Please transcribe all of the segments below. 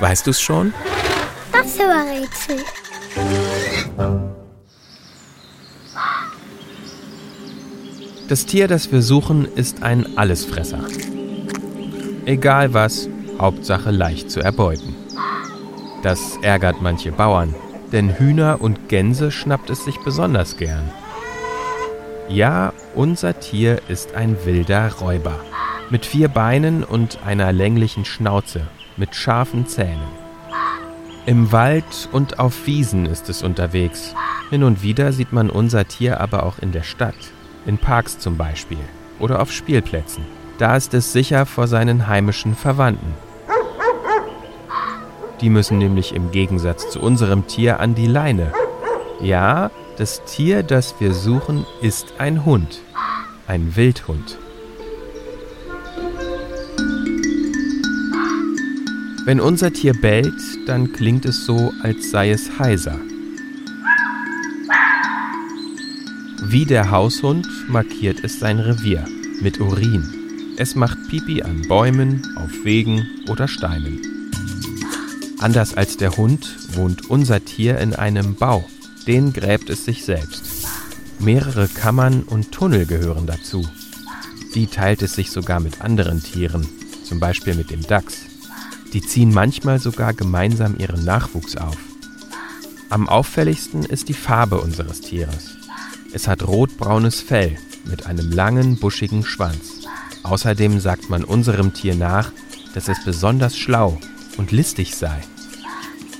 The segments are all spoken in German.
Weißt du es schon? Das war Rätsel. Das Tier, das wir suchen, ist ein Allesfresser. Egal was, Hauptsache leicht zu erbeuten. Das ärgert manche Bauern, denn Hühner und Gänse schnappt es sich besonders gern. Ja, unser Tier ist ein wilder Räuber. Mit vier Beinen und einer länglichen Schnauze, mit scharfen Zähnen. Im Wald und auf Wiesen ist es unterwegs. Hin und wieder sieht man unser Tier aber auch in der Stadt, in Parks zum Beispiel oder auf Spielplätzen. Da ist es sicher vor seinen heimischen Verwandten. Die müssen nämlich im Gegensatz zu unserem Tier an die Leine. Ja, das Tier, das wir suchen, ist ein Hund. Ein Wildhund. Wenn unser Tier bellt, dann klingt es so, als sei es heiser. Wie der Haushund markiert es sein Revier mit Urin. Es macht Pipi an Bäumen, auf Wegen oder Steinen. Anders als der Hund wohnt unser Tier in einem Bau. Den gräbt es sich selbst. Mehrere Kammern und Tunnel gehören dazu. Die teilt es sich sogar mit anderen Tieren, zum Beispiel mit dem Dachs. Die ziehen manchmal sogar gemeinsam ihren Nachwuchs auf. Am auffälligsten ist die Farbe unseres Tieres. Es hat rotbraunes Fell mit einem langen, buschigen Schwanz. Außerdem sagt man unserem Tier nach, dass es besonders schlau und listig sei.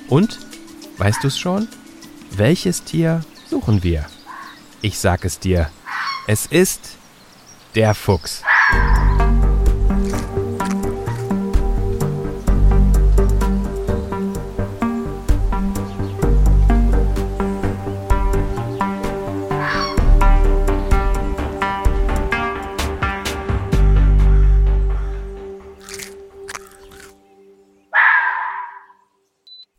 Und, weißt du es schon? Welches Tier suchen wir? Ich sag es dir. Es ist der Fuchs.